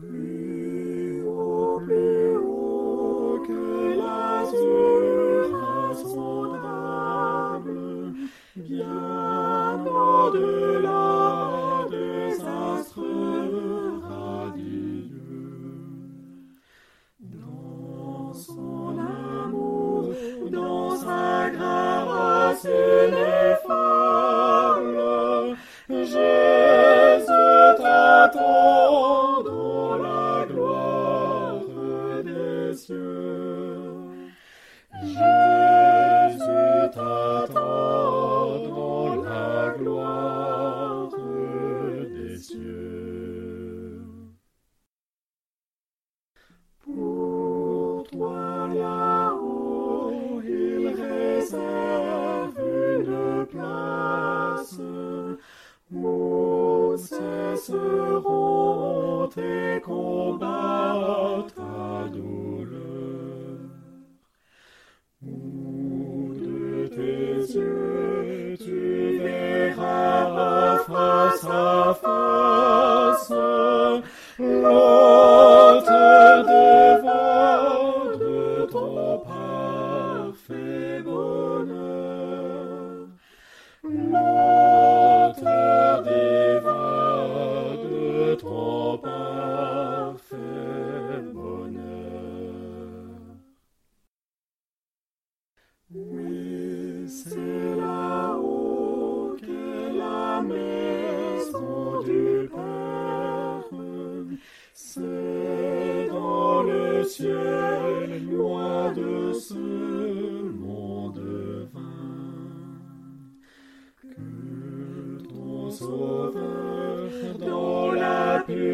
Plus haut, plus haut que l'azur insondable, bien au-delà des astres radieux. Dans son amour, dans sa grâce tes combats, ta douleur. Où de tes yeux tu Oui, c'est là-haut qu'est la maison du Père. C'est dans le ciel, loin de ce monde vain, que ton Sauveur dans la pure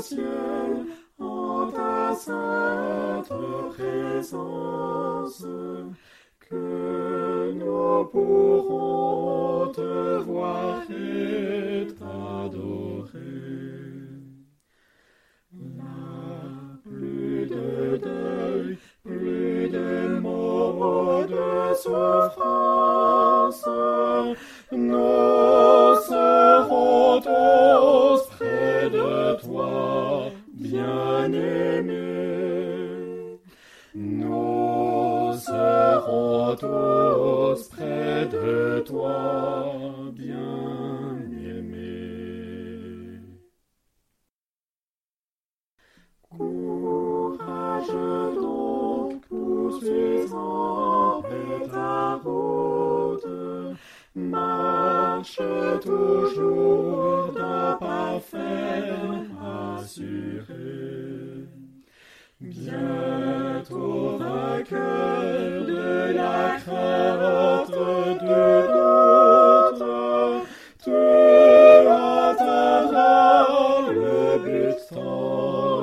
ciel, en ta sainte présence, que nous pourrons te voir et t'adorer. Là, plus de deuil, plus de mots de souffrance, toi, bien-aimé. Nous serons tous près de toi, bien-aimé. Courage donc, paix ta route, marche toujours d'un pas ferme assuré.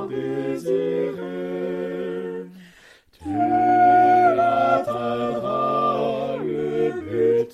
désiré. Tu atteindras le but